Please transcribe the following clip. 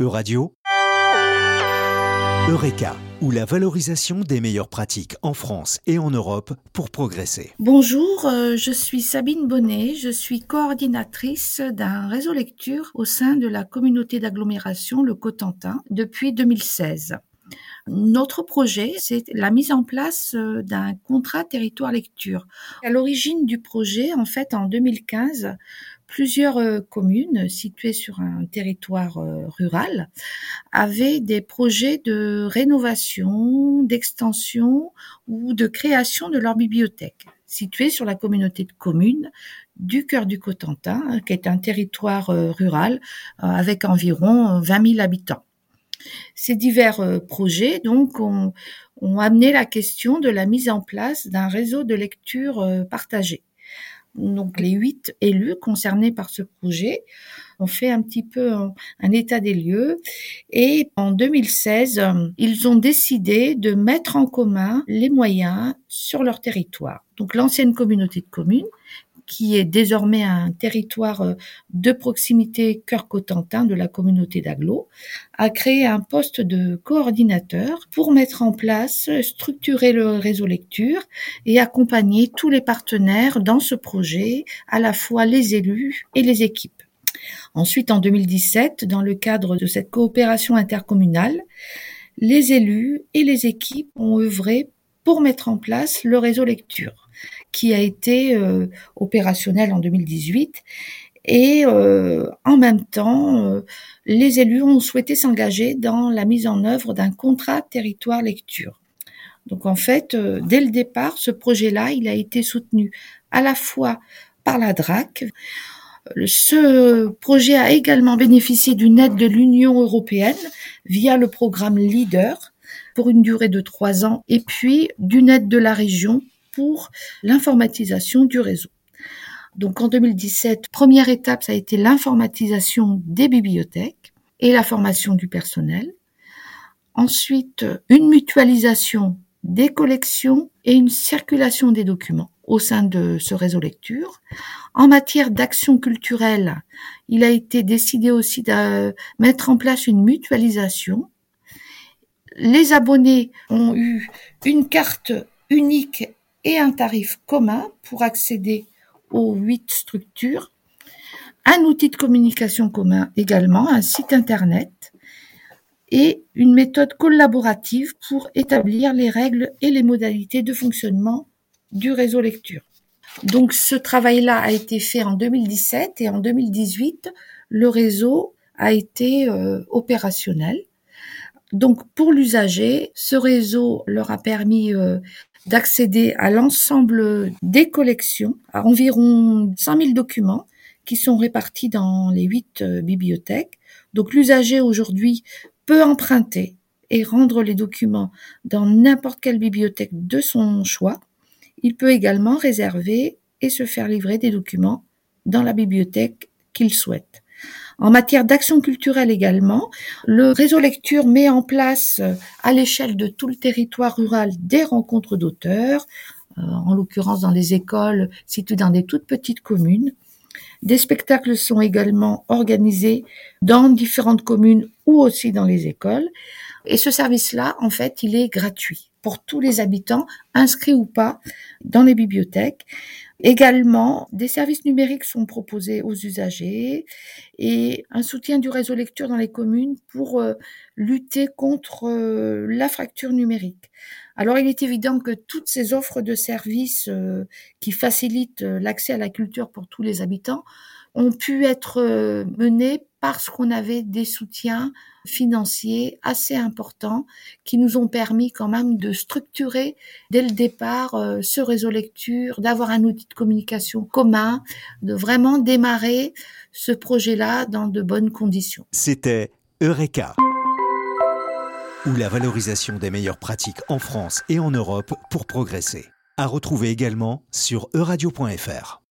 Euradio, Eureka, ou la valorisation des meilleures pratiques en France et en Europe pour progresser. Bonjour, euh, je suis Sabine Bonnet, je suis coordinatrice d'un réseau lecture au sein de la communauté d'agglomération Le Cotentin depuis 2016. Notre projet, c'est la mise en place euh, d'un contrat territoire lecture. À l'origine du projet, en fait, en 2015, plusieurs euh, communes situées sur un territoire euh, rural avaient des projets de rénovation, d'extension ou de création de leur bibliothèque, située sur la communauté de communes du cœur du Cotentin, hein, qui est un territoire euh, rural avec environ 20 000 habitants. Ces divers projets donc ont, ont amené la question de la mise en place d'un réseau de lecture partagé donc les huit élus concernés par ce projet ont fait un petit peu un, état des lieux et en 2016, ils ont décidé de mettre en commun les moyens sur leur territoire. Donc l'ancienne communauté de communes qui est désormais un territoire euh, de proximité cœur Cotentin de la communauté d'Aglo, a créé un poste de coordinateur pour mettre en place, structurer le réseau lecture et accompagner tous les partenaires dans ce projet, à la fois les élus et les équipes. Ensuite, en 2017, dans le cadre de cette coopération intercommunale, les élus et les équipes ont œuvré pour mettre en place le réseau lecture qui a été euh, opérationnel en 2018 et euh, en même temps, euh, les élus ont souhaité s'engager dans la mise en œuvre d'un contrat territoire lecture. Donc en fait, dès le départ, ce projet-là, il a été soutenu à la fois par la DRAC. Ce projet a également bénéficié d'une aide de l'Union européenne via le programme LEADER pour une durée de trois ans et puis d'une aide de la région pour l'informatisation du réseau. Donc en 2017, première étape, ça a été l'informatisation des bibliothèques et la formation du personnel. Ensuite, une mutualisation des collections et une circulation des documents au sein de ce réseau lecture. En matière d'action culturelle, il a été décidé aussi de mettre en place une mutualisation. Les abonnés ont eu une carte unique et un tarif commun pour accéder aux huit structures, un outil de communication commun également, un site internet et une méthode collaborative pour établir les règles et les modalités de fonctionnement du réseau lecture. Donc ce travail-là a été fait en 2017 et en 2018, le réseau a été euh, opérationnel. Donc pour l'usager, ce réseau leur a permis euh, d'accéder à l'ensemble des collections, à environ 100 000 documents qui sont répartis dans les huit euh, bibliothèques. Donc l'usager aujourd'hui peut emprunter et rendre les documents dans n'importe quelle bibliothèque de son choix. Il peut également réserver et se faire livrer des documents dans la bibliothèque qu'il souhaite. En matière d'action culturelle également, le réseau lecture met en place euh, à l'échelle de tout le territoire rural des rencontres d'auteurs, euh, en l'occurrence dans les écoles situées dans des toutes petites communes. Des spectacles sont également organisés dans différentes communes ou aussi dans les écoles. Et ce service-là, en fait, il est gratuit pour tous les habitants, inscrits ou pas, dans les bibliothèques. Également, des services numériques sont proposés aux usagers et un soutien du réseau lecture dans les communes pour euh, lutter contre euh, la fracture numérique. Alors, il est évident que toutes ces offres de services euh, qui facilitent l'accès à la culture pour tous les habitants ont pu être menées parce qu'on avait des soutiens financiers assez importants qui nous ont permis quand même de structurer dès le départ euh, ce réseau lecture, d'avoir un outil de communication commun, de vraiment démarrer ce projet-là dans de bonnes conditions. C'était Eureka ou la valorisation des meilleures pratiques en France et en Europe pour progresser. À retrouver également sur euradio.fr.